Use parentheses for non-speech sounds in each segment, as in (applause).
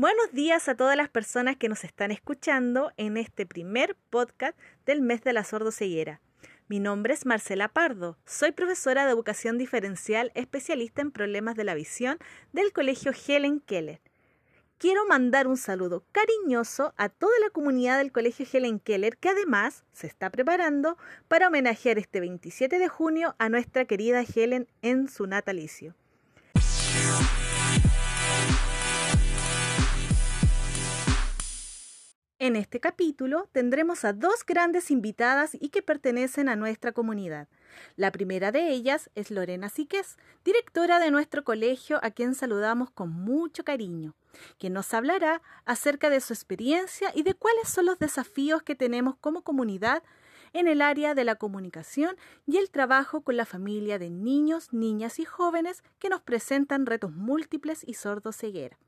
Buenos días a todas las personas que nos están escuchando en este primer podcast del mes de la sordoceguera. Mi nombre es Marcela Pardo, soy profesora de educación diferencial especialista en problemas de la visión del Colegio Helen Keller. Quiero mandar un saludo cariñoso a toda la comunidad del Colegio Helen Keller que además se está preparando para homenajear este 27 de junio a nuestra querida Helen en su natalicio. En este capítulo tendremos a dos grandes invitadas y que pertenecen a nuestra comunidad. La primera de ellas es Lorena Siquez, directora de nuestro colegio, a quien saludamos con mucho cariño, quien nos hablará acerca de su experiencia y de cuáles son los desafíos que tenemos como comunidad en el área de la comunicación y el trabajo con la familia de niños, niñas y jóvenes que nos presentan retos múltiples y sordos ceguera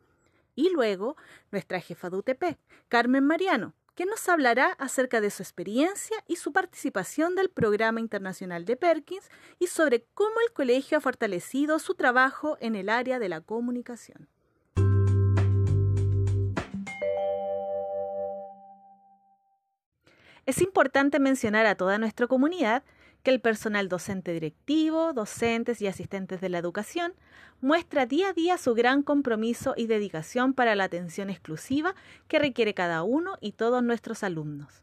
y luego nuestra jefa de UTP, Carmen Mariano, que nos hablará acerca de su experiencia y su participación del Programa Internacional de Perkins y sobre cómo el colegio ha fortalecido su trabajo en el área de la comunicación. Es importante mencionar a toda nuestra comunidad que el personal docente directivo, docentes y asistentes de la educación muestra día a día su gran compromiso y dedicación para la atención exclusiva que requiere cada uno y todos nuestros alumnos.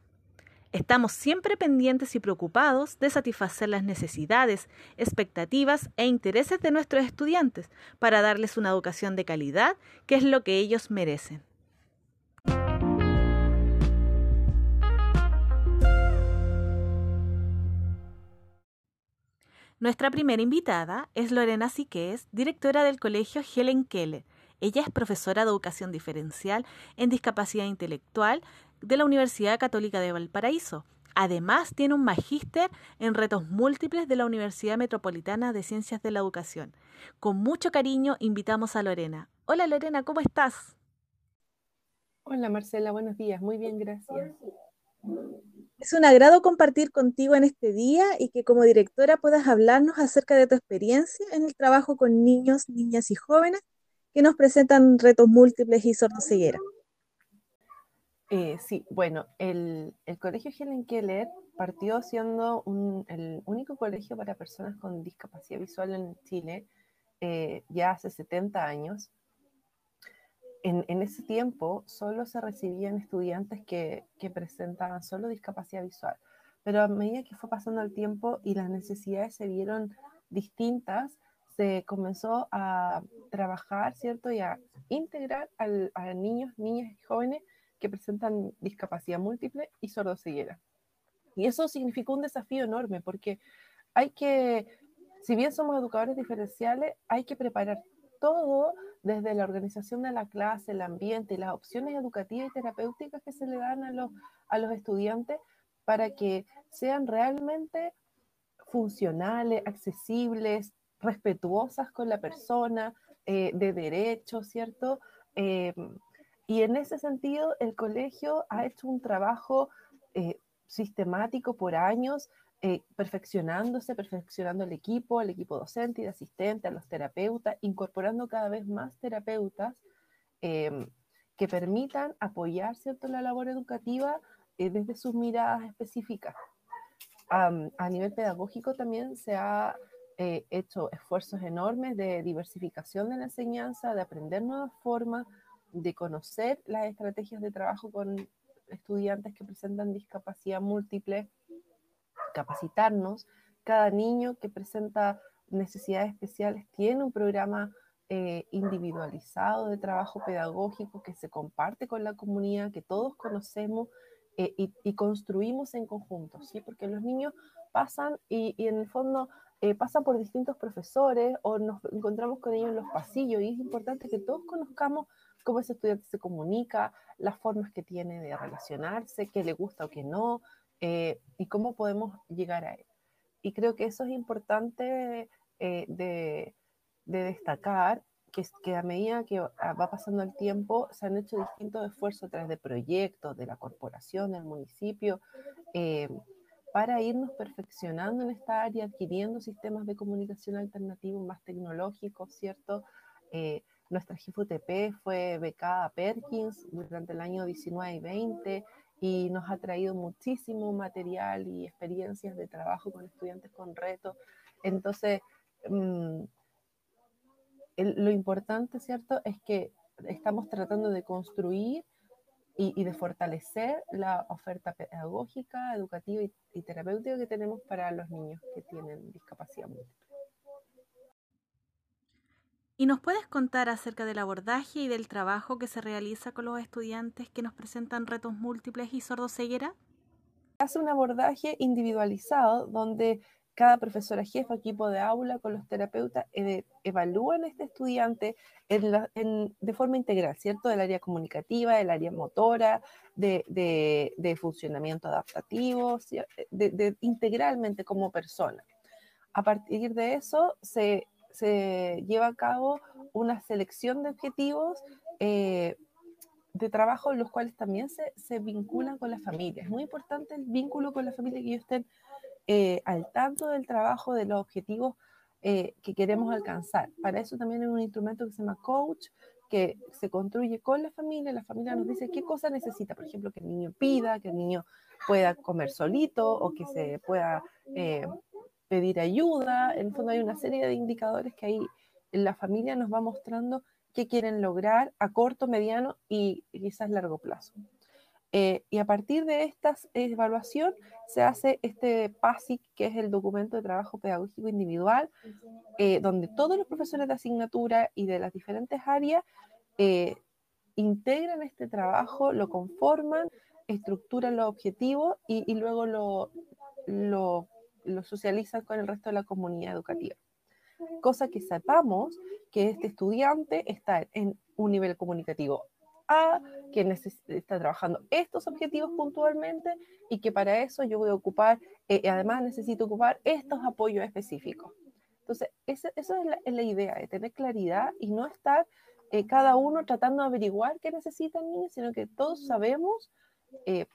Estamos siempre pendientes y preocupados de satisfacer las necesidades, expectativas e intereses de nuestros estudiantes para darles una educación de calidad que es lo que ellos merecen. Nuestra primera invitada es Lorena Siquez, directora del Colegio Helen Keller. Ella es profesora de educación diferencial en discapacidad intelectual de la Universidad Católica de Valparaíso. Además, tiene un magíster en retos múltiples de la Universidad Metropolitana de Ciencias de la Educación. Con mucho cariño invitamos a Lorena. Hola Lorena, ¿cómo estás? Hola Marcela, buenos días. Muy bien, gracias. Es un agrado compartir contigo en este día y que como directora puedas hablarnos acerca de tu experiencia en el trabajo con niños, niñas y jóvenes que nos presentan retos múltiples y sordoceguera. Eh, sí, bueno, el, Colegio Helen Keller partió siendo el único colegio para personas con discapacidad visual en Chile eh, ya hace 70 años en, ese tiempo solo se recibían estudiantes que, presentaban solo discapacidad visual, pero a medida que fue pasando el tiempo y las necesidades se vieron distintas, se comenzó a trabajar, ¿cierto? Y a integrar a niños, niñas y jóvenes que presentan discapacidad múltiple y sordoceguera. Y eso significó un desafío enorme porque hay que, si bien somos educadores diferenciales, hay que preparar todo desde la organización de la clase, el ambiente y las opciones educativas y terapéuticas que se le dan a los, a los estudiantes para que sean realmente funcionales, accesibles, respetuosas con la persona, eh, de derechos, ¿cierto? Eh, y en ese sentido, el colegio ha hecho un trabajo eh, sistemático por años eh, perfeccionándose, perfeccionando el equipo, el equipo docente y de asistente, a los terapeutas, incorporando cada vez más terapeutas em, que permitan apoyar ¿cierto? la labor educativa eh, desde sus miradas específicas. a nivel pedagógico también se ha eh, hecho esfuerzos enormes de diversificación de la enseñanza, de aprender nuevas formas, de conocer las estrategias de trabajo con estudiantes que presentan discapacidad múltiple capacitarnos. Cada niño que presenta necesidades especiales tiene un programa eh, individualizado de trabajo pedagógico que se comparte con la comunidad, que todos conocemos eh, y, construimos en conjunto, ¿sí? Porque los niños pasan y, en el fondo eh, pasan por distintos profesores o nos encontramos con ellos en los pasillos y es importante que todos conozcamos cómo ese estudiante se comunica, las formas que tiene de relacionarse, qué le gusta o qué no, eh, y cómo podemos llegar a él. Y creo que eso es importante eh, de, destacar, que, que, a medida que va pasando el tiempo se han hecho distintos esfuerzos a través de proyectos, de la corporación, del municipio, eh, para irnos perfeccionando en esta área, adquiriendo sistemas de comunicación alternativos más tecnológicos, ¿cierto? nuestra GFUTP fue becada Perkins durante el año 19 y 20 y nos ha traído muchísimo material y experiencias de trabajo con estudiantes con retos. Entonces, mm, lo importante, ¿cierto?, es que estamos tratando de construir y, de fortalecer la oferta pedagógica, educativa y, terapéutica que tenemos para los niños que tienen discapacidad múltiple. ¿Y nos puedes contar acerca del abordaje y del trabajo que se realiza con los estudiantes que nos presentan retos múltiples y sordoceguera? Hace un abordaje individualizado donde cada profesora jefa, equipo de aula con los terapeutas evalúan a este estudiante de forma integral, ¿cierto? Del área comunicativa, del área motora, de, funcionamiento adaptativo, de, integralmente como persona. A partir de eso se, lleva a cabo una selección de objetivos eh, de trabajo, los cuales también se, se vinculan con la familia. Es muy importante el vínculo con la familia, que ellos estén eh, al tanto del trabajo, de los objetivos eh, que queremos alcanzar. Para eso también hay un instrumento que se llama coach, que se construye con la familia. La familia nos dice qué cosa necesita, por ejemplo, que el niño pida, que el niño pueda comer solito o que se pueda pedir ayuda. En el fondo hay una serie de indicadores que ahí la familia nos va mostrando qué quieren lograr a corto, mediano y quizás largo plazo. Eh, y a partir de esta evaluación se hace este PASIC, que es el documento de trabajo pedagógico individual, eh, donde todos los profesores de asignatura y de las diferentes áreas eh, integran este trabajo, lo conforman, estructuran los objetivos y, luego lo, lo, lo socializan con el resto de la comunidad educativa. Cosa que sepamos que este estudiante está en un nivel comunicativo a, que está trabajando estos objetivos puntualmente y que para eso yo voy a ocupar, eh, además necesito ocupar estos apoyos específicos. Entonces, esa, es, la, idea, de tener claridad y no estar eh, cada uno tratando de averiguar qué necesita el niño, sino que todos sabemos eh,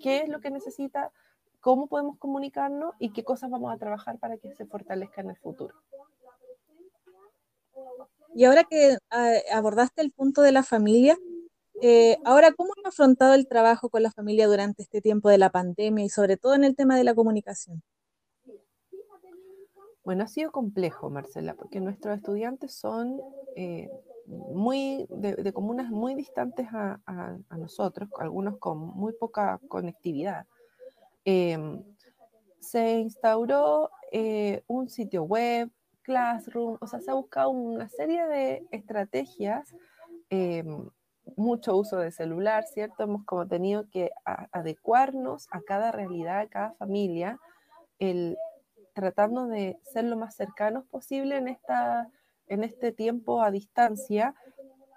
qué es lo que necesita, cómo podemos comunicarnos y qué cosas vamos a trabajar para que se fortalezca en el futuro. Y ahora que ah, abordaste el punto de la familia, eh, ahora, ¿cómo han afrontado el trabajo con la familia durante este tiempo de la pandemia y sobre todo en el tema de la comunicación? Bueno, ha sido complejo, Marcela, porque nuestros estudiantes son eh, muy de, comunas muy distantes a, nosotros, algunos con muy poca conectividad. Em, se instauró eh, un sitio web, Classroom, o sea, se ha buscado una serie de estrategias em, mucho uso de celular, ¿cierto? Hemos como tenido que adecuarnos a cada realidad, a cada familia, el, tratando de ser lo más cercanos posible en, esta, en este tiempo a distancia,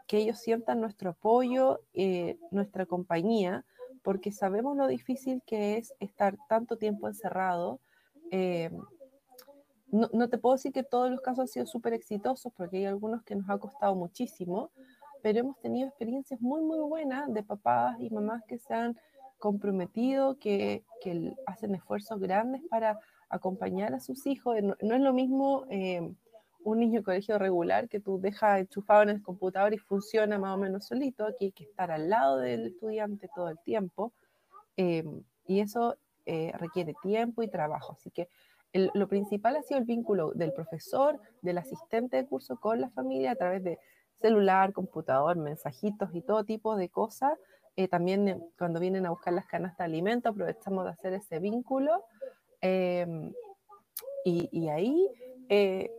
que ellos sientan nuestro apoyo, eh, nuestra compañía, porque sabemos lo difícil que es estar tanto tiempo encerrado. Eh, no, no, te puedo decir que todos los casos han sido súper exitosos, porque hay algunos que nos ha costado muchísimo, pero hemos tenido experiencias muy, muy buenas de papás y mamás que se han comprometido, que, que hacen esfuerzos grandes para acompañar a sus hijos. No, es lo mismo eh, un niño de colegio regular que tú dejas enchufado en el computador y funciona más o menos solito. Aquí hay que estar al lado del estudiante todo el tiempo. Eh, y eso eh, requiere tiempo y trabajo. Así que lo principal ha sido el vínculo del profesor, del asistente de curso con la familia a través de celular, computador, mensajitos y todo tipo de cosas. Eh, también eh, cuando vienen a buscar las canastas de alimento, aprovechamos de hacer ese vínculo. Em, y, ahí eh,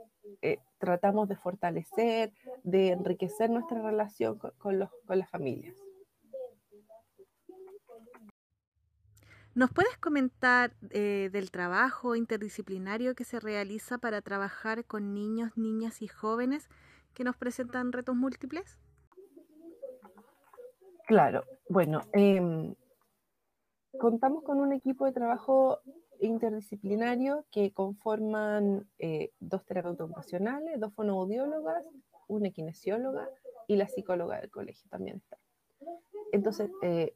tratamos de fortalecer, de enriquecer nuestra relación con, los, con las familias. ¿Nos puedes comentar del trabajo interdisciplinario que se realiza para trabajar con niños, niñas y jóvenes que nos presentan retos múltiples? Claro, bueno, em, contamos con un equipo de trabajo interdisciplinario que conforman eh, dos terapeutas ocupacionales, dos fonoaudiólogas, una kinesióloga y la psicóloga del colegio también está. Entonces, eh,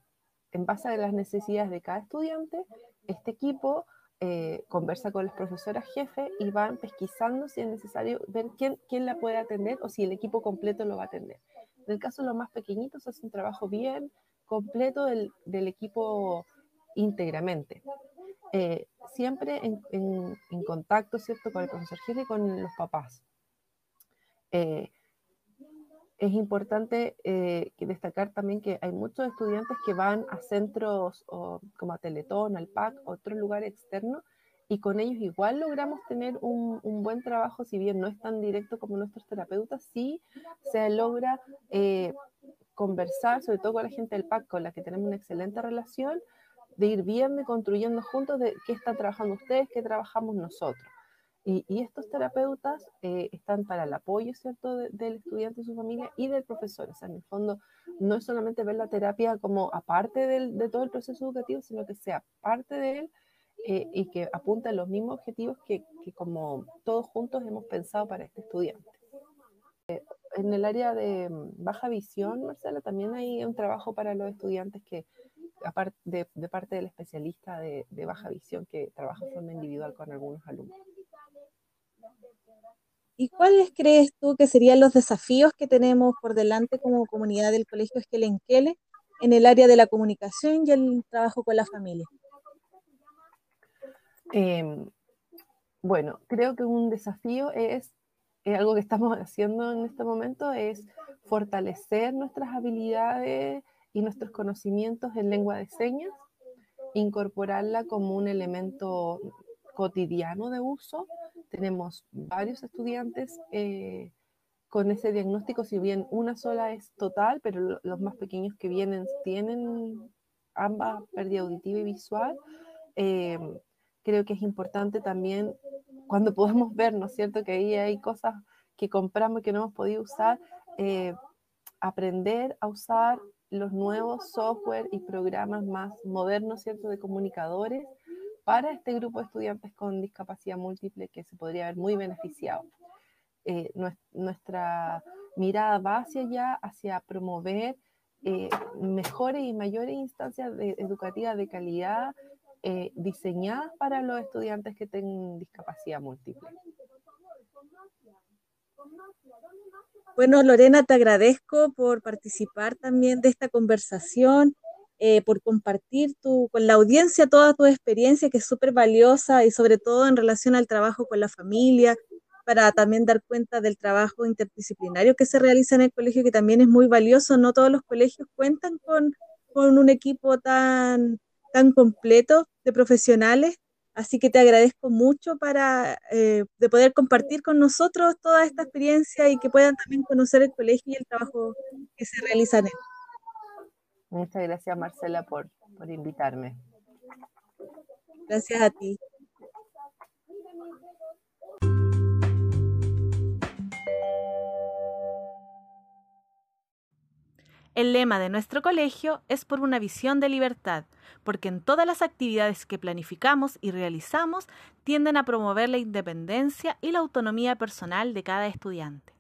en base a las necesidades de cada estudiante, este equipo eh, conversa con las profesoras jefe y van pesquisando si es necesario ver quién, quién la puede atender o si el equipo completo lo va a atender. En el caso de los más pequeñitos, hace un trabajo bien completo del, del equipo íntegramente. Eh, siempre en, contacto, ¿cierto?, con el profesor jefe y con los papás. Eh, es importante eh, destacar también que hay muchos estudiantes que van a centros como a Teletón, al PAC, otros lugares externos, y con ellos igual logramos tener un, buen trabajo, si bien no es tan directo como nuestros terapeutas, sí se logra eh, conversar, sobre todo con la gente del PAC, con la que tenemos una excelente relación, de ir viendo y construyendo juntos de qué están trabajando ustedes, qué trabajamos nosotros. Y, estos terapeutas eh, están para el apoyo, ¿cierto?, del estudiante y su familia y del profesor. O sea, en el fondo, no es solamente ver la terapia como aparte del, de todo el proceso educativo, sino que sea parte de él eh, y que apunta a los mismos objetivos que, que, como todos juntos hemos pensado para este estudiante. Eh, en el área de mm, baja visión, Marcela, también hay un trabajo para los estudiantes que, de, de parte del especialista de, de baja visión, que trabaja de forma individual con algunos alumnos. ¿Y cuáles crees tú que serían los desafíos que tenemos por delante como comunidad del Colegio Esquelenquele en el área de la comunicación y el trabajo con la familia? Em, bueno, creo que un desafío es, algo que estamos (laughs) haciendo en este momento, es fortalecer nuestras habilidades y nuestros conocimientos en lengua de señas, incorporarla como un elemento cotidiano de uso tenemos varios estudiantes eh, con ese diagnóstico, si bien una sola es total, pero los más pequeños que vienen tienen ambas pérdida auditiva y visual. Eh, creo que es importante también cuando podemos ver, ¿no es cierto?, que ahí hay cosas que compramos que no hemos podido usar, eh, aprender a usar los nuevos software y programas más modernos, de comunicadores para este grupo de estudiantes con discapacidad múltiple que se podría ver muy beneficiado. Eh, nuestra mirada va hacia allá, hacia promover eh, mejores y mayores instancias educativas de calidad eh, diseñadas para los estudiantes que tengan discapacidad múltiple. Bueno, Lorena, te agradezco por participar también de esta conversación eh, por compartir con la audiencia toda tu experiencia, que es súper valiosa y sobre todo en relación al trabajo con la familia, para también dar cuenta del trabajo interdisciplinario que se realiza en el colegio, que también es muy valioso. No todos los colegios cuentan con, con un equipo tan, tan completo de profesionales. Así que te agradezco mucho para eh, de poder compartir con nosotros toda esta experiencia y que puedan también conocer el colegio y el trabajo que se realiza en él. Muchas gracias, Marcela, por, por invitarme. Gracias a ti. El lema de nuestro colegio es por una visión de libertad, porque en todas las actividades que planificamos y realizamos tienden a promover la independencia y la autonomía personal de cada estudiante.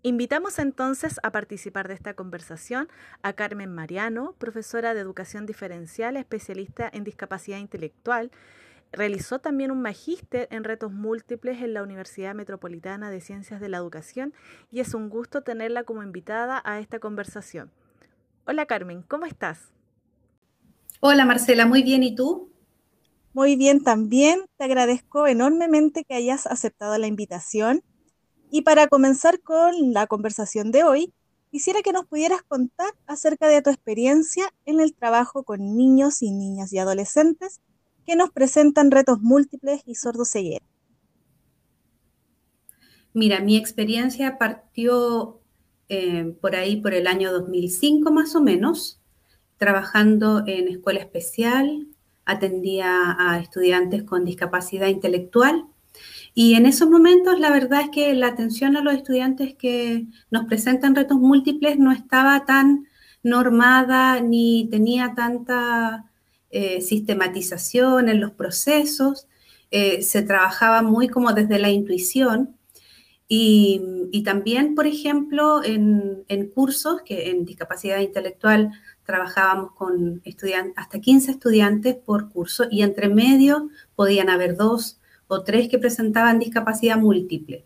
Invitamos entonces a participar de esta conversación a Carmen Mariano, profesora de educación diferencial, especialista en discapacidad intelectual. Realizó también un magíster en retos múltiples en la Universidad Metropolitana de Ciencias de la Educación y es un gusto tenerla como invitada a esta conversación. Hola Carmen, ¿cómo estás? Hola Marcela, muy bien, ¿y tú? Muy bien también, te agradezco enormemente que hayas aceptado la invitación y para comenzar con la conversación de hoy, quisiera que nos pudieras contar acerca de tu experiencia en el trabajo con niños y niñas y adolescentes que nos presentan retos múltiples y sordoceguera. Mira, mi experiencia partió eh, por ahí, por el año 2005 más o menos, trabajando en escuela especial, atendía a estudiantes con discapacidad intelectual y en esos momentos la verdad es que la atención a los estudiantes que nos presentan retos múltiples no estaba tan normada ni tenía tanta eh, sistematización en los procesos, eh, se trabajaba muy como desde la intuición Y, también, por ejemplo, en, cursos, que en discapacidad intelectual trabajábamos con hasta 15 estudiantes por curso y entre medio podían haber dos o tres que presentaban discapacidad múltiple.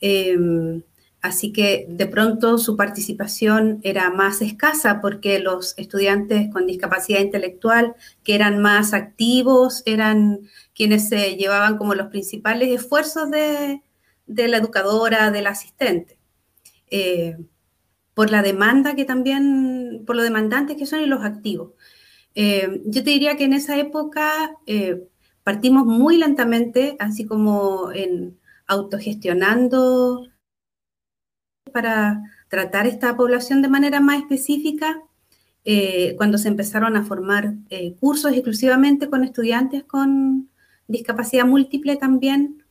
Em, así que de pronto su participación era más escasa porque los estudiantes con discapacidad intelectual que eran más activos eran quienes se llevaban como los principales esfuerzos de, la educadora, del asistente. Eh, por la demanda que también, por lo demandantes que son y los activos. Eh, yo te diría que en esa época eh, partimos muy lentamente, así como en autogestionando para tratar esta población de manera más específica, eh, cuando se empezaron a formar cursos exclusivamente con estudiantes con discapacidad múltiple también,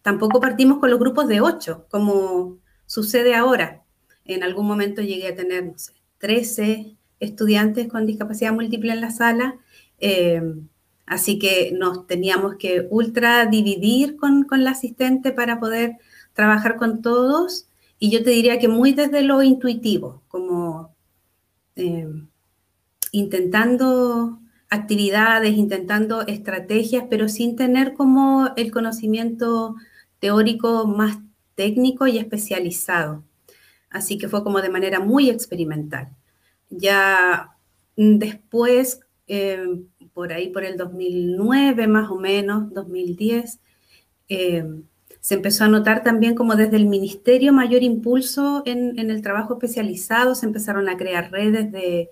tampoco partimos con los grupos de ocho, como sucede ahora en algún momento llegué a tener, no sé, 13 estudiantes con discapacidad múltiple en la sala. Así que nos teníamos que ultra dividir con la asistente para poder trabajar con todos. Y yo te diría que muy desde lo intuitivo, como em, intentando actividades, intentando estrategias, pero sin tener como el conocimiento teórico más técnico y especializado así que fue como de manera muy experimental. Ya después, eh, por ahí por el 2009 más o menos, 2010, eh, se empezó a notar también como desde el ministerio mayor impulso en, el trabajo especializado, se empezaron a crear redes de,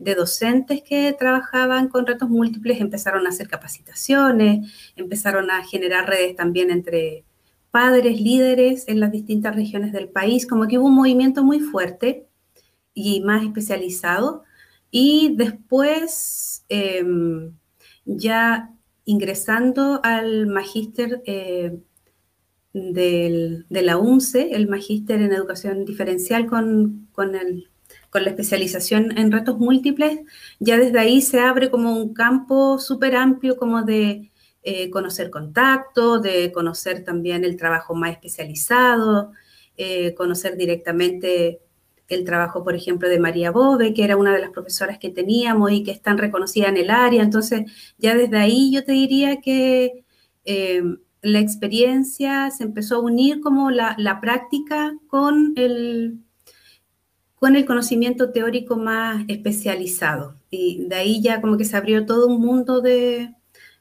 docentes que trabajaban con retos múltiples, empezaron a hacer capacitaciones, empezaron a generar redes también entre padres líderes en las distintas regiones del país, como que hubo un movimiento muy fuerte y más especializado. Y después, em, ya ingresando al magíster eh, de la UNCE, el magíster en educación diferencial con, con, con la especialización en retos múltiples, ya desde ahí se abre como un campo súper amplio como de eh, conocer contacto, de conocer también el trabajo más especializado, eh, conocer directamente el trabajo, por ejemplo, de María Bove, que era una de las profesoras que teníamos y que es tan reconocida en el área. Entonces, ya desde ahí yo te diría que eh, la experiencia se empezó a unir como la, práctica con el, con el conocimiento teórico más especializado. Y de ahí ya como que se abrió todo un mundo de,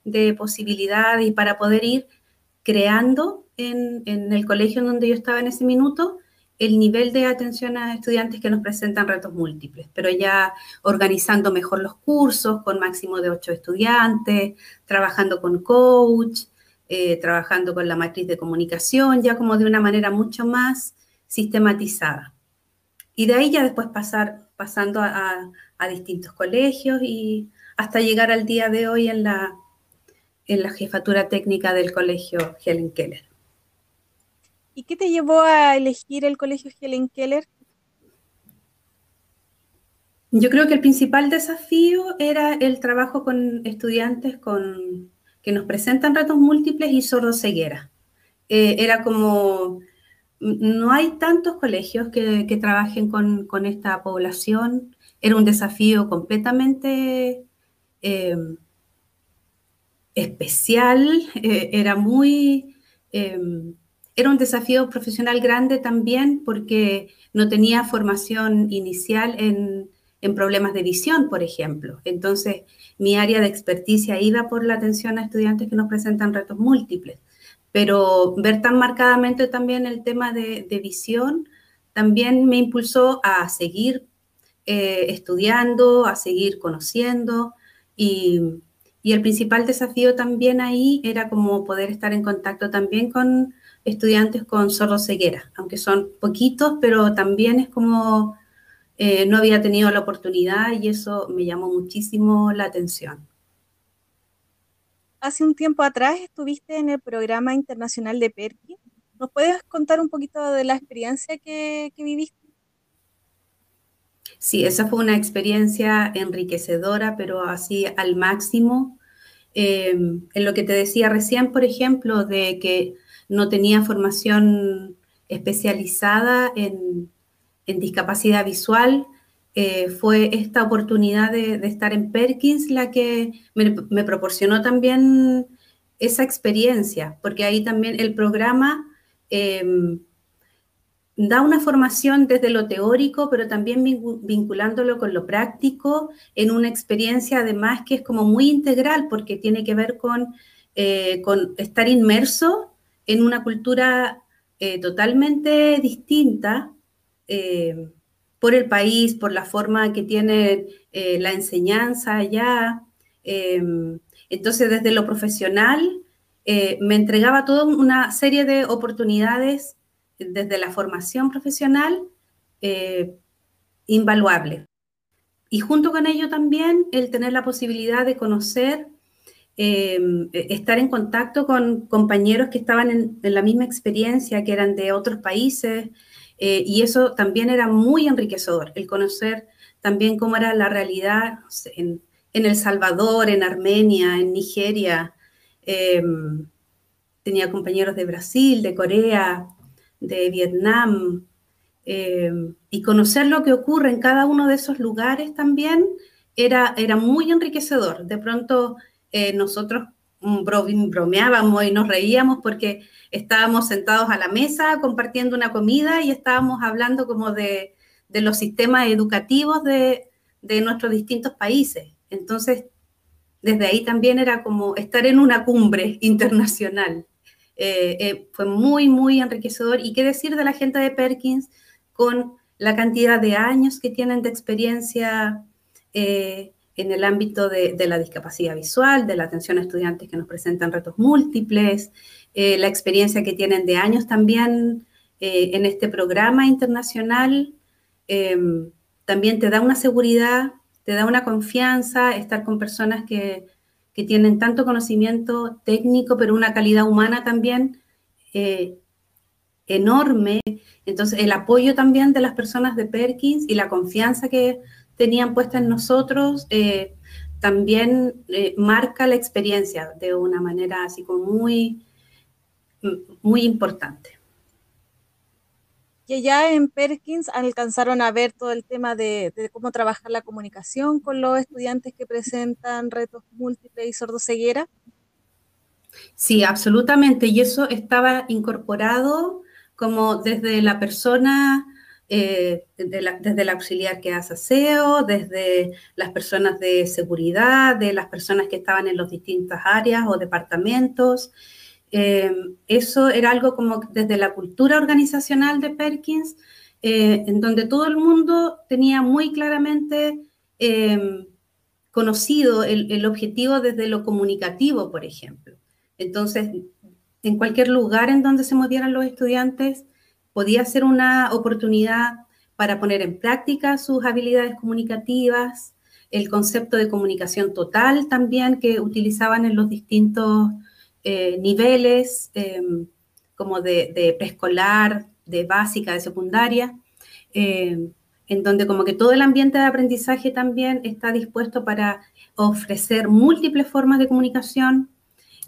de posibilidades y para poder ir creando en, el colegio en donde yo estaba en ese minuto el nivel de atención a estudiantes que nos presentan retos múltiples, pero ya organizando mejor los cursos con máximo de ocho estudiantes, trabajando con coach, eh, trabajando con la matriz de comunicación, ya como de una manera mucho más sistematizada. Y de ahí ya después pasar, pasando a, a distintos colegios y hasta llegar al día de hoy en la en la jefatura técnica del colegio Helen Keller. ¿Y qué te llevó a elegir el colegio Helen Keller? Yo creo que el principal desafío era el trabajo con estudiantes con, que nos presentan retos múltiples y sordoceguera. Eh, era como, no hay tantos colegios que, trabajen con, esta población. Era un desafío completamente eh, especial, eh, era muy, em, era un desafío profesional grande también porque no tenía formación inicial en, problemas de visión, por ejemplo. Entonces, mi área de experticia iba por la atención a estudiantes que nos presentan retos múltiples. Pero ver tan marcadamente también el tema de, visión también me impulsó a seguir eh, estudiando, a seguir conociendo y, y el principal desafío también ahí era como poder estar en contacto también con estudiantes con ceguera, aunque son poquitos, pero también es como eh, no había tenido la oportunidad y eso me llamó muchísimo la atención. Hace un tiempo atrás estuviste en el programa internacional de Perky. ¿Nos puedes contar un poquito de la experiencia que, que viviste? Sí, esa fue una experiencia enriquecedora, pero así al máximo. Em, en lo que te decía recién, por ejemplo, de que no tenía formación especializada en, discapacidad visual. Eh, fue esta oportunidad de, estar en Perkins la que me, proporcionó también esa experiencia, porque ahí también el programa em, da una formación desde lo teórico, pero también vinculándolo con lo práctico, en una experiencia además que es como muy integral, porque tiene que ver con, eh, con estar inmerso en una cultura eh, totalmente distinta eh, por el país, por la forma que tiene la enseñanza allá. entonces, desde lo profesional, me entregaba toda una serie de oportunidades desde la formación profesional eh, invaluable. Y junto con ello también el tener la posibilidad de conocer, eh, estar en contacto con compañeros que estaban en, la misma experiencia, que eran de otros países, eh, y eso también era muy enriquecedor, el conocer también cómo era la realidad en, El Salvador, en Armenia, en Nigeria. tenía compañeros de Brasil, de Corea, de Vietnam, eh, y conocer lo que ocurre en cada uno de esos lugares también era, era muy enriquecedor. De pronto eh, nosotros bromeábamos y nos reíamos porque estábamos sentados a la mesa compartiendo una comida y estábamos hablando como de, los sistemas educativos de, nuestros distintos países. Entonces, desde ahí también era como estar en una cumbre (laughs) internacional. Eh, eh, fue muy, muy enriquecedor. Y qué decir de la gente de Perkins con la cantidad de años que tienen de experiencia eh, en el ámbito de, la discapacidad visual, de la atención a estudiantes que nos presentan retos múltiples, la experiencia que tienen de años también en este programa internacional, em, también te da una seguridad, te da una confianza estar con personas que que tienen tanto conocimiento técnico, pero una calidad humana también eh, enorme. Entonces, el apoyo también de las personas de Perkins y la confianza que tenían puesta en nosotros eh, también eh, marca la experiencia de una manera así como muy, muy importante. Y allá en Perkins alcanzaron a ver todo el tema de, cómo trabajar la comunicación con los estudiantes que presentan retos múltiples y sordoceguera. Sí, absolutamente. Y eso estaba incorporado como desde la persona, eh, desde el auxiliar que hace aseo, desde las personas de seguridad, de las personas que estaban en las distintas áreas o departamentos. Eh, eso era algo como desde la cultura organizacional de Perkins, eh, en donde todo el mundo tenía muy claramente em, conocido el, objetivo desde lo comunicativo, por ejemplo. Entonces, en cualquier lugar en donde se movieran los estudiantes, podía ser una oportunidad para poner en práctica sus habilidades comunicativas, el concepto de comunicación total también que utilizaban en los distintos eh, niveles em, como de, preescolar, de básica, de secundaria, em, en donde como que todo el ambiente de aprendizaje también está dispuesto para ofrecer múltiples formas de comunicación.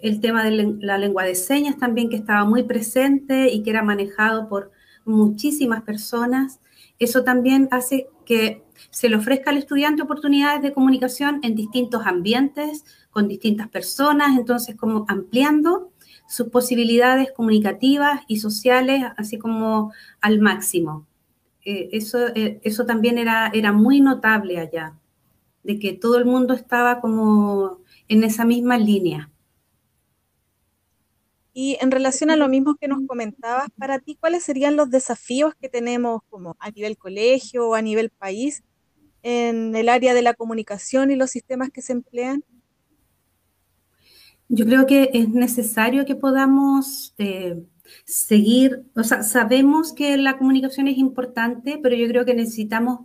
El tema de la lengua de señas también que estaba muy presente y que era manejado por muchísimas personas. Eso también hace que se le ofrezca al estudiante oportunidades de comunicación en distintos ambientes, con distintas personas, entonces como ampliando sus posibilidades comunicativas y sociales, así como al máximo. Eh, eso, eh, eso también era, era muy notable allá, de que todo el mundo estaba como en esa misma línea. Y en relación a lo mismo que nos comentabas, para ti, ¿cuáles serían los desafíos que tenemos como a nivel colegio o a nivel país en el área de la comunicación y los sistemas que se emplean? Yo creo que es necesario que podamos eh, seguir, o sea, sabemos que la comunicación es importante, pero yo creo que necesitamos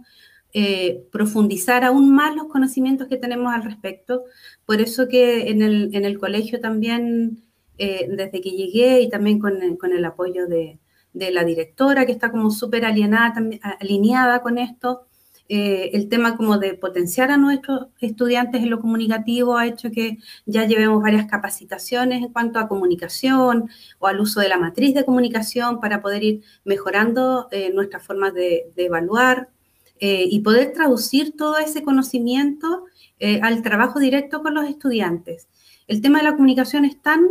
eh, profundizar aún más los conocimientos que tenemos al respecto. Por eso que en el, colegio también, eh, desde que llegué y también con, el apoyo de, la directora, que está como súper alineada con esto, Eh, el tema como de potenciar a nuestros estudiantes en lo comunicativo ha hecho que ya llevemos varias capacitaciones en cuanto a comunicación o al uso de la matriz de comunicación para poder ir mejorando eh, nuestras formas de, evaluar eh, y poder traducir todo ese conocimiento al trabajo directo con los estudiantes. El tema de la comunicación es tan,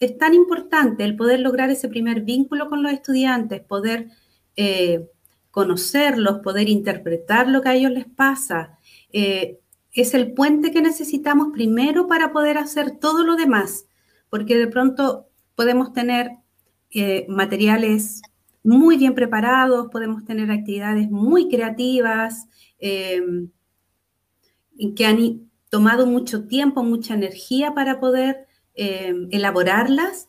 es tan importante, el poder lograr ese primer vínculo con los estudiantes, poder conocerlos, poder interpretar lo que a ellos les pasa. Eh, es el puente que necesitamos primero para poder hacer todo lo demás, porque de pronto podemos tener eh, materiales muy bien preparados, podemos tener actividades muy creativas eh, que han tomado mucho tiempo, mucha energía para poder elaborarlas,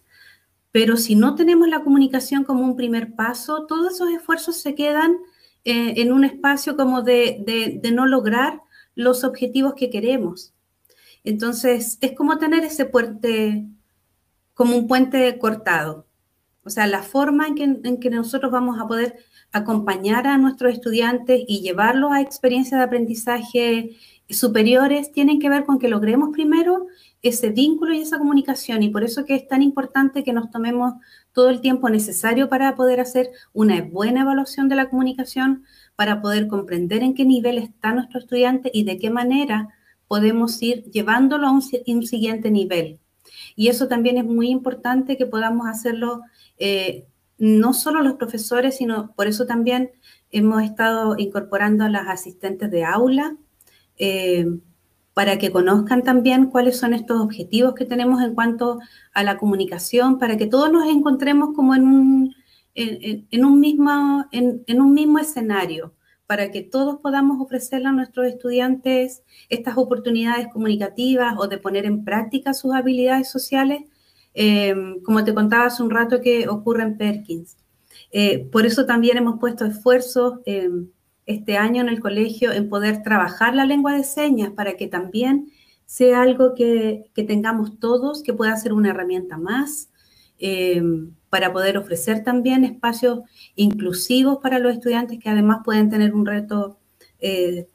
pero si no tenemos la comunicación como un primer paso, todos esos esfuerzos se quedan eh, en un espacio como de, no lograr los objetivos que queremos. Entonces, es como tener ese puente, como un puente cortado. O sea, la forma en que, en que nosotros vamos a poder acompañar a nuestros estudiantes y llevarlos a experiencias de aprendizaje superiores tienen que ver con que logremos primero ese vínculo y esa comunicación. Y por eso que es tan importante que nos tomemos todo el tiempo necesario para poder hacer una buena evaluación de la comunicación, para poder comprender en qué nivel está nuestro estudiante y de qué manera podemos ir llevándolo a un, siguiente nivel. Y eso también es muy importante que podamos hacerlo eh, no solo los profesores, sino por eso también hemos estado incorporando a las asistentes de aula. Eh, para que conozcan también cuáles son estos objetivos que tenemos en cuanto a la comunicación, para que todos nos encontremos como en un, en, un, mismo, en, un mismo escenario, para que todos podamos ofrecerle a nuestros estudiantes estas oportunidades comunicativas o de poner en práctica sus habilidades sociales, eh, como te contaba hace un rato que ocurre en Perkins. Eh, por eso también hemos puesto esfuerzos eh, este año en el colegio en poder trabajar la lengua de señas para que también sea algo que, tengamos todos, que pueda ser una herramienta más, eh, para poder ofrecer también espacios inclusivos para los estudiantes que además pueden tener un reto, eh,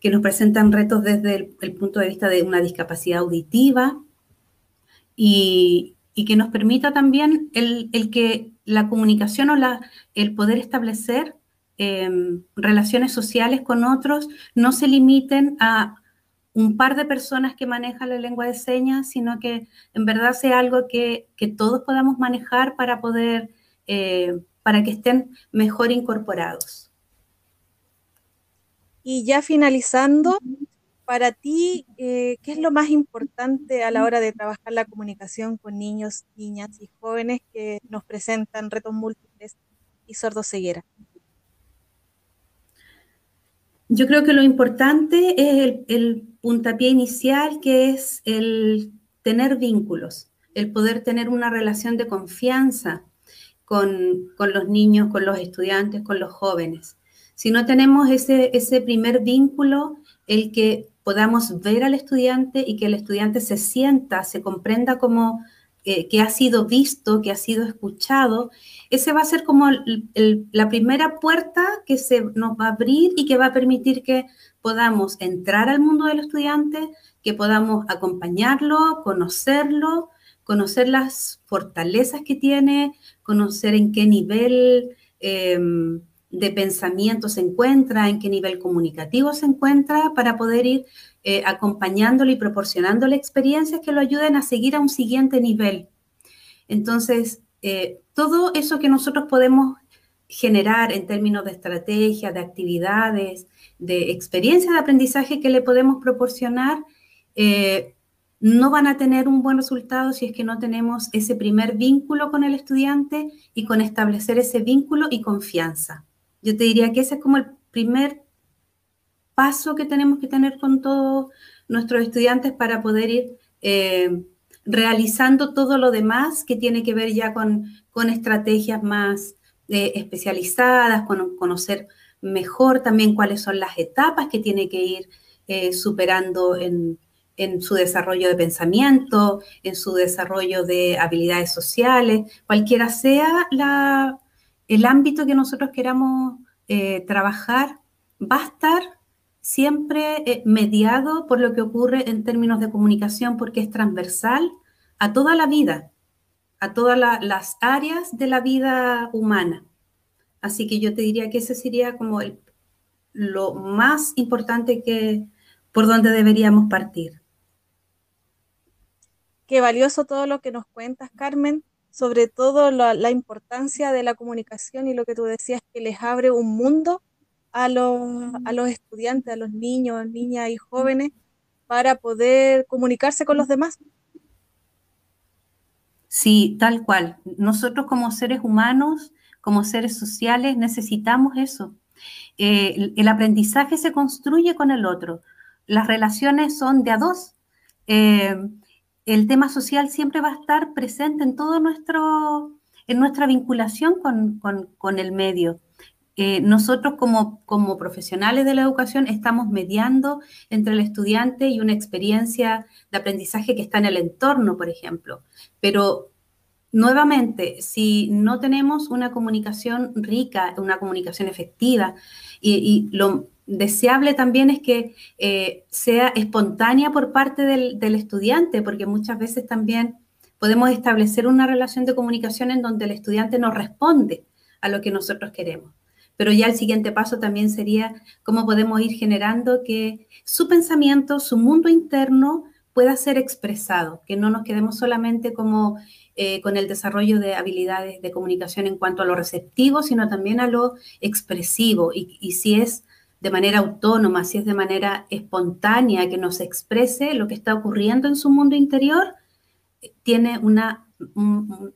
que nos presentan retos desde el, punto de vista de una discapacidad auditiva y, que nos permita también el, el, que la comunicación o la, el poder establecer Em, relaciones sociales con otros no se limiten a un par de personas que manejan la lengua de señas, sino que en verdad sea algo que, todos podamos manejar para poder, eh, para que estén mejor incorporados. Y ya finalizando, para ti, eh, ¿qué es lo más importante a la hora de trabajar la comunicación con niños, niñas y jóvenes que nos presentan retos múltiples y sordoceguera? Yo creo que lo importante es el, puntapié inicial, que es el tener vínculos, el poder tener una relación de confianza con, los niños, con los estudiantes, con los jóvenes. Si no tenemos ese, ese primer vínculo, el que podamos ver al estudiante y que el estudiante se sienta, se comprenda como que ha sido visto, que ha sido escuchado ese va a ser como la primera puerta que se nos va a abrir y que va a permitir que podamos entrar al mundo del estudiante, que podamos acompañarlo, conocerlo, conocer las fortalezas que tiene, conocer en qué nivel em, de pensamiento se encuentra, en qué nivel comunicativo se encuentra, para poder ir eh, acompañándolo y proporcionándole experiencias que lo ayuden a seguir a un siguiente nivel. Entonces, eh, todo eso que nosotros podemos generar en términos de estrategia, de actividades, de experiencia de aprendizaje que le podemos proporcionar, eh, no van a tener un buen resultado si es que no tenemos ese primer vínculo con el estudiante y con establecer ese vínculo y confianza. Yo te diría que ese es como el primer paso que tenemos que tener con todos nuestros estudiantes para poder ir eh, realizando todo lo demás que tiene que ver ya con, estrategias más eh, especializadas, con conocer mejor también cuáles son las etapas que tiene que ir eh, superando en, su desarrollo de pensamiento, en su desarrollo de habilidades sociales, cualquiera sea la, el ámbito que nosotros queramos trabajar, va a estar siempre eh, mediado por lo que ocurre en términos de comunicación porque es transversal a toda la vida, a todas las áreas de la vida humana. Así que yo te diría que ese sería como lo más importante que por donde deberíamos partir. Qué valioso todo lo que nos cuentas, Carmen, sobre todo la, la importancia de la comunicación y lo que tú decías, que les abre un mundo a los, a los estudiantes, a los niños, niñas y jóvenes para poder comunicarse con los demás. Sí, tal cual. Nosotros como seres humanos, como seres sociales, necesitamos eso. Eh, el, aprendizaje se construye con el otro. Las relaciones son de a dos. Eh, el tema social siempre va a estar presente en todo nuestro, en nuestra vinculación con, con el medio. Eh, nosotros como, profesionales de la educación estamos mediando entre el estudiante y una experiencia de aprendizaje que está en el entorno, por ejemplo. Pero nuevamente, si no tenemos una comunicación rica, una comunicación efectiva, y, lo deseable también es que eh, sea espontánea por parte del, del estudiante, porque muchas veces también podemos establecer una relación de comunicación en donde el estudiante no responde a lo que nosotros queremos. Pero ya el siguiente paso también sería cómo podemos ir generando que su pensamiento, su mundo interno pueda ser expresado, que no nos quedemos solamente como eh, con el desarrollo de habilidades de comunicación en cuanto a lo receptivo, sino también a lo expresivo. Y, y si es de manera autónoma, si es de manera espontánea, que nos exprese lo que está ocurriendo en su mundo interior, tiene una,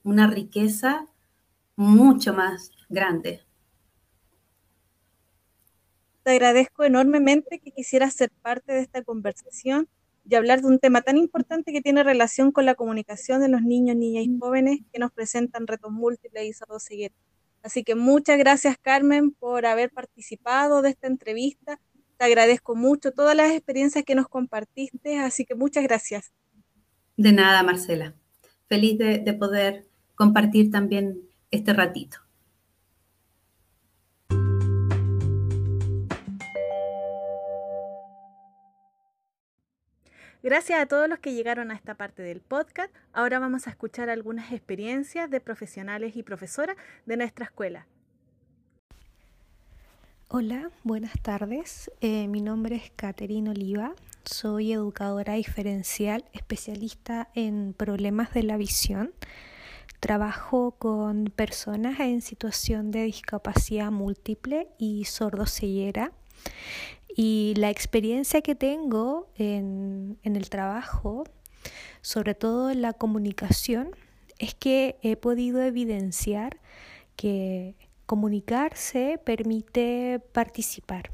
una riqueza mucho más grande. Te agradezco enormemente que quisieras ser parte de esta conversación y hablar de un tema tan importante que tiene relación con la comunicación de los niños, niñas y jóvenes que nos presentan retos múltiples y sordoceguera. Así que muchas gracias, Carmen, por haber participado de esta entrevista. Te agradezco mucho todas las experiencias que nos compartiste, así que muchas gracias. De nada, Marcela. Feliz de, de poder compartir también este ratito. Gracias a todos los que llegaron a esta parte del podcast. Ahora vamos a escuchar algunas experiencias de profesionales y profesoras de nuestra escuela. Hola, buenas tardes. Eh, mi nombre es Caterina Oliva. Soy educadora diferencial, especialista en problemas de la visión. Trabajo con personas en situación de discapacidad múltiple y sordoceguera. Y la experiencia que tengo en, el trabajo, sobre todo en la comunicación, es que he podido evidenciar que comunicarse permite participar.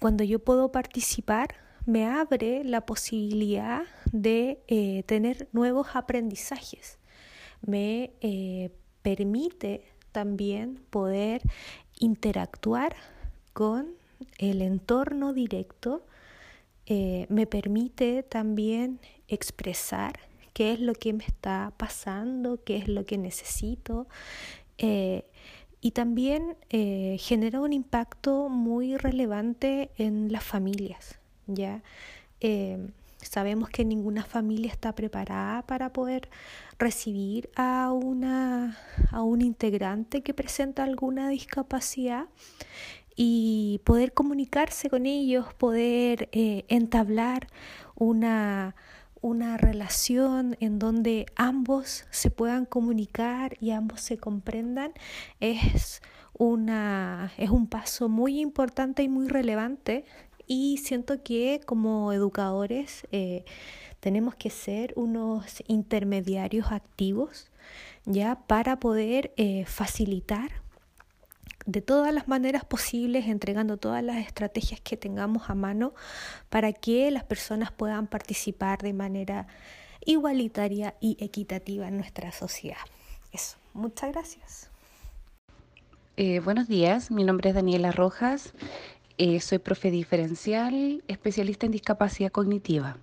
Cuando yo puedo participar, me abre la posibilidad de eh, tener nuevos aprendizajes. Me eh, permite también poder interactuar con el entorno directo eh, me permite también expresar qué es lo que me está pasando, qué es lo que necesito. Eh, y también eh, genera un impacto muy relevante en las familias. ¿ya? sabemos que ninguna familia está preparada para poder recibir a, una, a un integrante que presenta alguna discapacidad y poder comunicarse con ellos, poder eh, entablar una, una relación en donde ambos se puedan comunicar y ambos se comprendan es una es un paso muy importante y muy relevante. Y siento que como educadores eh, tenemos que ser unos intermediarios activos ya para poder eh, facilitar de todas las maneras posibles, entregando todas las estrategias que tengamos a mano para que las personas puedan participar de manera igualitaria y equitativa en nuestra sociedad. Eso, muchas gracias. Eh, buenos días, mi nombre es Daniela Rojas, eh, soy profe diferencial, especialista en discapacidad cognitiva.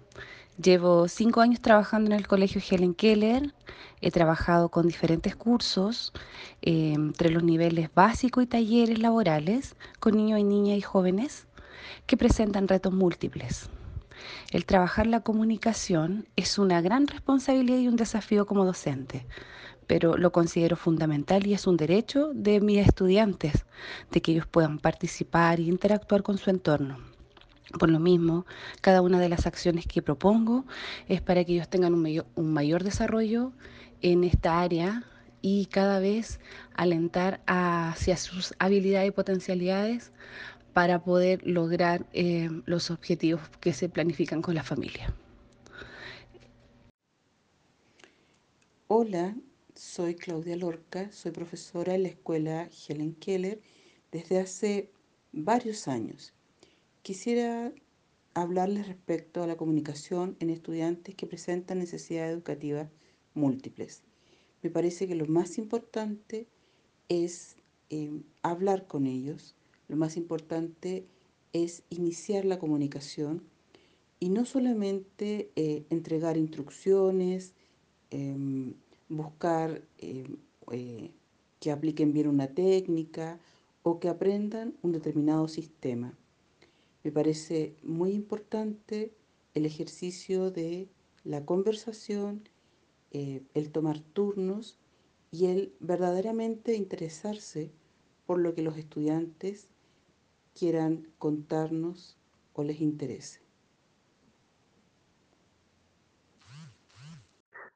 Llevo cinco años trabajando en el colegio Helen Keller. He trabajado con diferentes cursos eh, entre los niveles básicos y talleres laborales con niños y niñas y jóvenes que presentan retos múltiples. El trabajar la comunicación es una gran responsabilidad y un desafío como docente, pero lo considero fundamental y es un derecho de mis estudiantes, de que ellos puedan participar e interactuar con su entorno. Por lo mismo, cada una de las acciones que propongo es para que ellos tengan un mayor, desarrollo en esta área y cada vez alentar hacia sus habilidades y potencialidades para poder lograr eh, los objetivos que se planifican con la familia. Hola, soy Claudia Lorca, soy profesora en la escuela Helen Keller desde hace varios años. Quisiera hablarles respecto a la comunicación en estudiantes que presentan necesidades educativas múltiples. Me parece que lo más importante es eh, hablar con ellos, lo más importante es iniciar la comunicación y no solamente eh, entregar instrucciones, em, buscar em, eh, que apliquen bien una técnica o que aprendan un determinado sistema. Me parece muy importante el ejercicio de la conversación, eh, el tomar turnos y el verdaderamente interesarse por lo que los estudiantes quieran contarnos o les interese.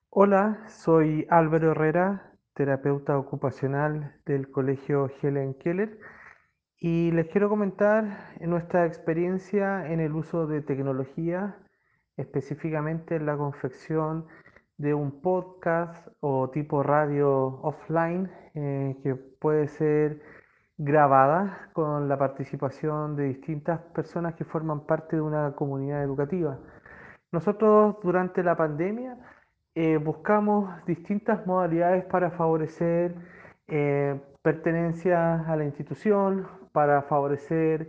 Hola, soy Álvaro Herrera, terapeuta ocupacional del Colegio Helen Keller y les quiero comentar nuestra experiencia en el uso de tecnología, específicamente en la confección de un podcast o tipo radio offline eh, que puede ser grabada con la participación de distintas personas que forman parte de una comunidad educativa. Nosotros durante la pandemia eh, buscamos distintas modalidades para favorecer eh, pertenencia a la institución, para favorecer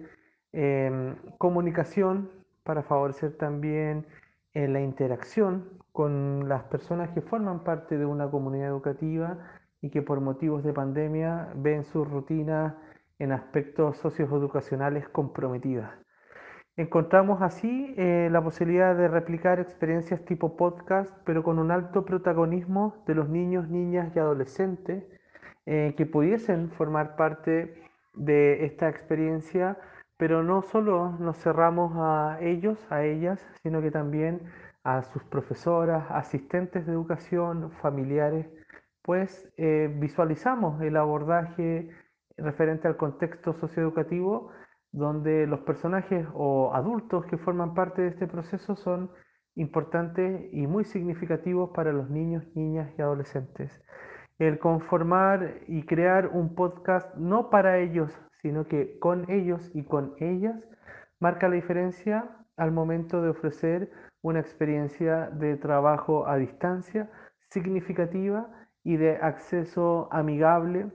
em, comunicación, para favorecer también eh, la interacción con las personas que forman parte de una comunidad educativa y que por motivos de pandemia ven su rutina en aspectos socioeducacionales comprometidas. Encontramos así eh, la posibilidad de replicar experiencias tipo podcast, pero con un alto protagonismo de los niños, niñas y adolescentes eh, que pudiesen formar parte de esta experiencia, pero no solo nos cerramos a ellos, a ellas, sino que también a sus profesoras, asistentes de educación, familiares, pues eh, visualizamos el abordaje referente al contexto socioeducativo, donde los personajes o adultos que forman parte de este proceso son importantes y muy significativos para los niños, niñas y adolescentes. El conformar y crear un podcast no para ellos, sino que con ellos y con ellas, marca la diferencia al momento de ofrecer una experiencia de trabajo a distancia significativa y de acceso amigable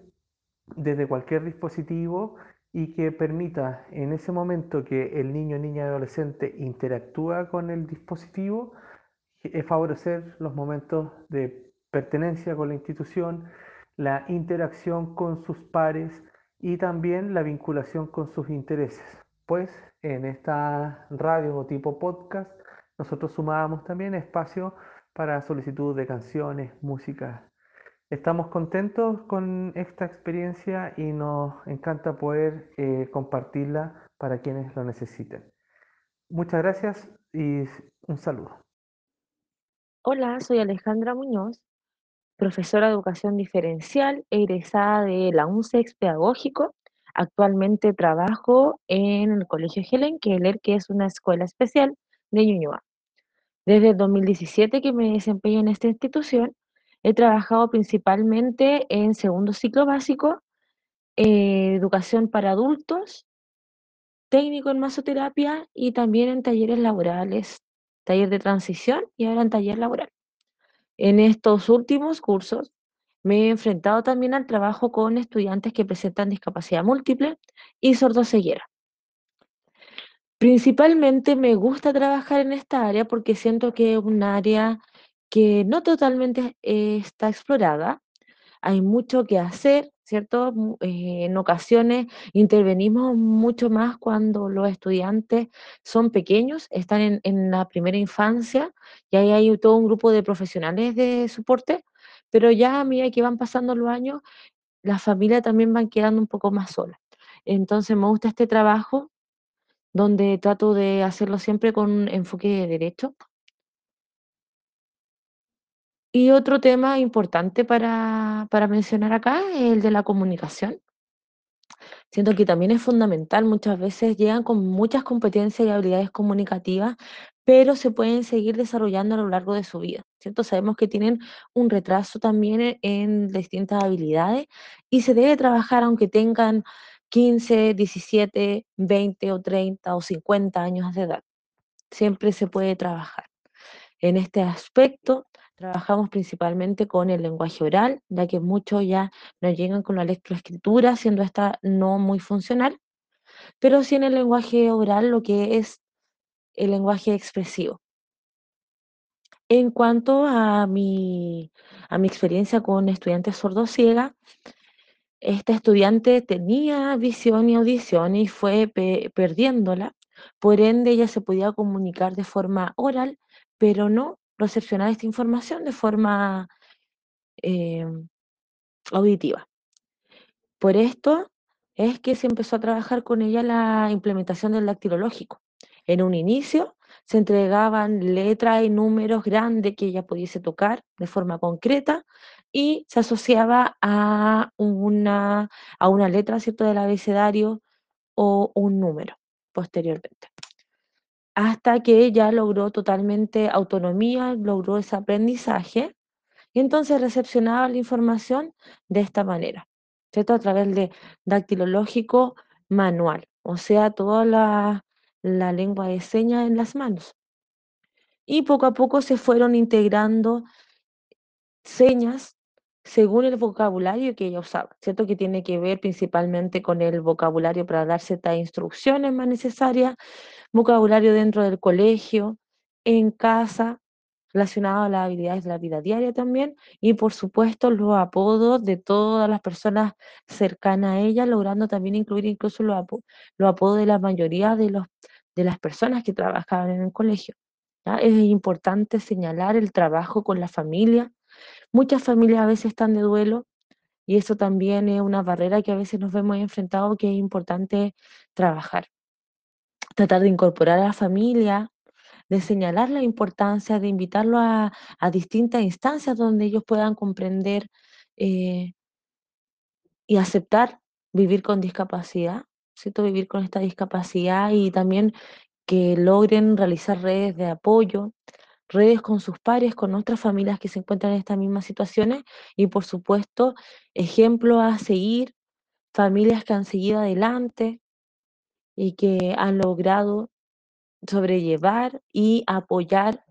desde cualquier dispositivo y que permita en ese momento que el niño, niña, adolescente interactúa con el dispositivo, eh, favorecer los momentos de pertenencia con la institución, la interacción con sus pares y también la vinculación con sus intereses. Pues en esta radio o tipo podcast nosotros sumábamos también espacio para solicitud de canciones, música, Estamos contentos con esta experiencia y nos encanta poder eh, compartirla para quienes lo necesiten. Muchas gracias y un saludo. Hola, soy Alejandra Muñoz, profesora de educación diferencial, egresada de la UNCEX Pedagógico. Actualmente trabajo en el Colegio Helen Keller, que es una escuela especial de Ñuñoa. Desde el 2017 que me desempeño en esta institución, He trabajado principalmente en segundo ciclo básico, eh, educación para adultos, técnico en masoterapia y también en talleres laborales, taller de transición y ahora en taller laboral. En estos últimos cursos me he enfrentado también al trabajo con estudiantes que presentan discapacidad múltiple y sordoceguera. Principalmente me gusta trabajar en esta área porque siento que es un área que no totalmente está explorada. Hay mucho que hacer, ¿cierto? Eh, en ocasiones intervenimos mucho más cuando los estudiantes son pequeños, están en, en la primera infancia y ahí hay todo un grupo de profesionales de soporte, pero ya a medida que van pasando los años, las familias también van quedando un poco más solas. Entonces me gusta este trabajo donde trato de hacerlo siempre con un enfoque derecho. Y otro tema importante para, para mencionar acá es el de la comunicación. Siento que también es fundamental, muchas veces llegan con muchas competencias y habilidades comunicativas, pero se pueden seguir desarrollando a lo largo de su vida, ¿cierto? Sabemos que tienen un retraso también e- en distintas habilidades y se debe trabajar aunque tengan 15, 17, 20 o 30 o 50 años de edad. Siempre se puede trabajar. En este aspecto, trabajamos principalmente con el lenguaje oral, ya que muchos ya nos llegan con la lectoescritura, siendo esta no muy funcional, pero sí en el lenguaje oral lo que es el lenguaje expresivo. En cuanto a mi, a mi experiencia con estudiantes sordociegas, esta estudiante tenía visión y audición y fue pe- perdiéndola, por ende ella se podía comunicar de forma oral, pero no recepcionar esta información de forma eh, auditiva. Por esto es que se empezó a trabajar con ella la implementación del dactilológico. En un inicio se entregaban letras y números grandes que ella pudiese tocar de forma concreta y se asociaba a una, a una letra ¿cierto? del abecedario o un número posteriormente. Hasta que ella logró totalmente autonomía, logró ese aprendizaje y entonces recepcionaba la información de esta manera, ¿cierto? A través de dactilológico manual, o sea, toda la, la lengua de señas en las manos. Y poco a poco se fueron integrando señas según el vocabulario que ella usaba, ¿cierto? Que tiene que ver principalmente con el vocabulario para dar ciertas instrucciones más necesarias, vocabulario dentro del colegio, en casa, relacionado a las habilidades de la vida diaria también, y por supuesto los apodos de todas las personas cercanas a ella, logrando también incluir incluso los, apo- los apodos de la mayoría de, los, de las personas que trabajaban en el colegio. Es importante señalar el trabajo con la familia. Muchas familias a veces están de duelo y eso también es una barrera que a veces nos vemos enfrentados que es importante trabajar. Tratar de incorporar a la familia, de señalar la importancia, de invitarlo a, distintas instancias donde ellos puedan comprender eh, y aceptar vivir con discapacidad, ¿cierto? Vivir con esta discapacidad y también que logren realizar redes de apoyo, redes con sus pares, con otras familias que se encuentran en estas mismas situaciones y por supuesto ejemplos a seguir, familias que han seguido adelante y que han logrado sobrellevar y apoyar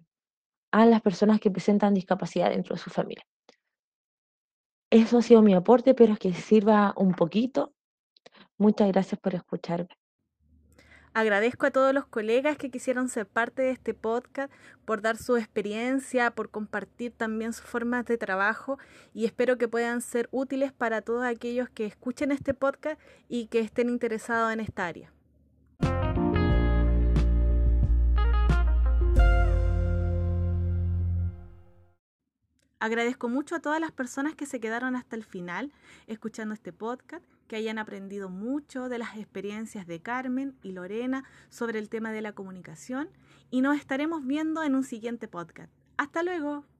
a las personas que presentan discapacidad dentro de su familia. Eso ha sido mi aporte, pero que sirva un poquito. Muchas gracias por escucharme. Agradezco a todos los colegas que quisieron ser parte de este podcast, por dar su experiencia, por compartir también sus formas de trabajo y espero que puedan ser útiles para todos aquellos que escuchen este podcast y que estén interesados en esta área. Agradezco mucho a todas las personas que se quedaron hasta el final escuchando este podcast, que hayan aprendido mucho de las experiencias de Carmen y Lorena sobre el tema de la comunicación y nos estaremos viendo en un siguiente podcast. Hasta luego.